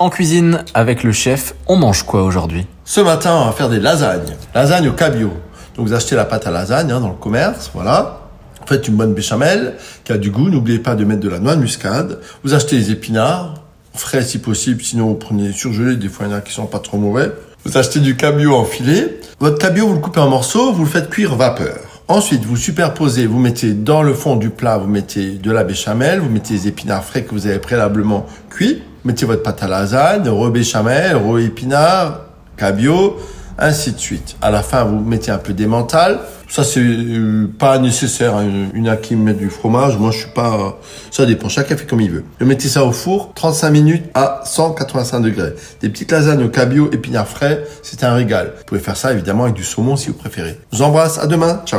En cuisine, avec le chef, on mange quoi aujourd'hui? Ce matin, on va faire des lasagnes. Lasagnes au cabillaud. Donc vous achetez la pâte à lasagne hein, dans le commerce, voilà. Vous faites une bonne béchamel qui a du goût. N'oubliez pas de mettre de la noix de muscade. Vous achetez les épinards, frais si possible, sinon vous prenez surgelés. Des fois, il y en a qui sont pas trop mauvais. Vous achetez du cabillaud en filet. Votre cabillaud, vous le coupez en morceaux, vous le faites cuire vapeur. Ensuite, vous superposez, vous mettez dans le fond du plat, vous mettez de la béchamel, vous mettez les épinards frais que vous avez préalablement cuits mettez votre pâte à lasagne, re-béchamel, re-épinard, cabillaud, ainsi de suite. À la fin, vous mettez un peu d'émental. Ça, c'est euh, pas nécessaire. Une a qui met du fromage. Moi, je suis pas... Ça dépend. Chacun fait comme il veut. Vous mettez ça au four, 35 minutes à 185 degrés. Des petites lasagnes au cabillaud, épinards frais, c'est un régal. Vous pouvez faire ça, évidemment, avec du saumon si vous préférez. Je vous embrasse. À demain. Ciao.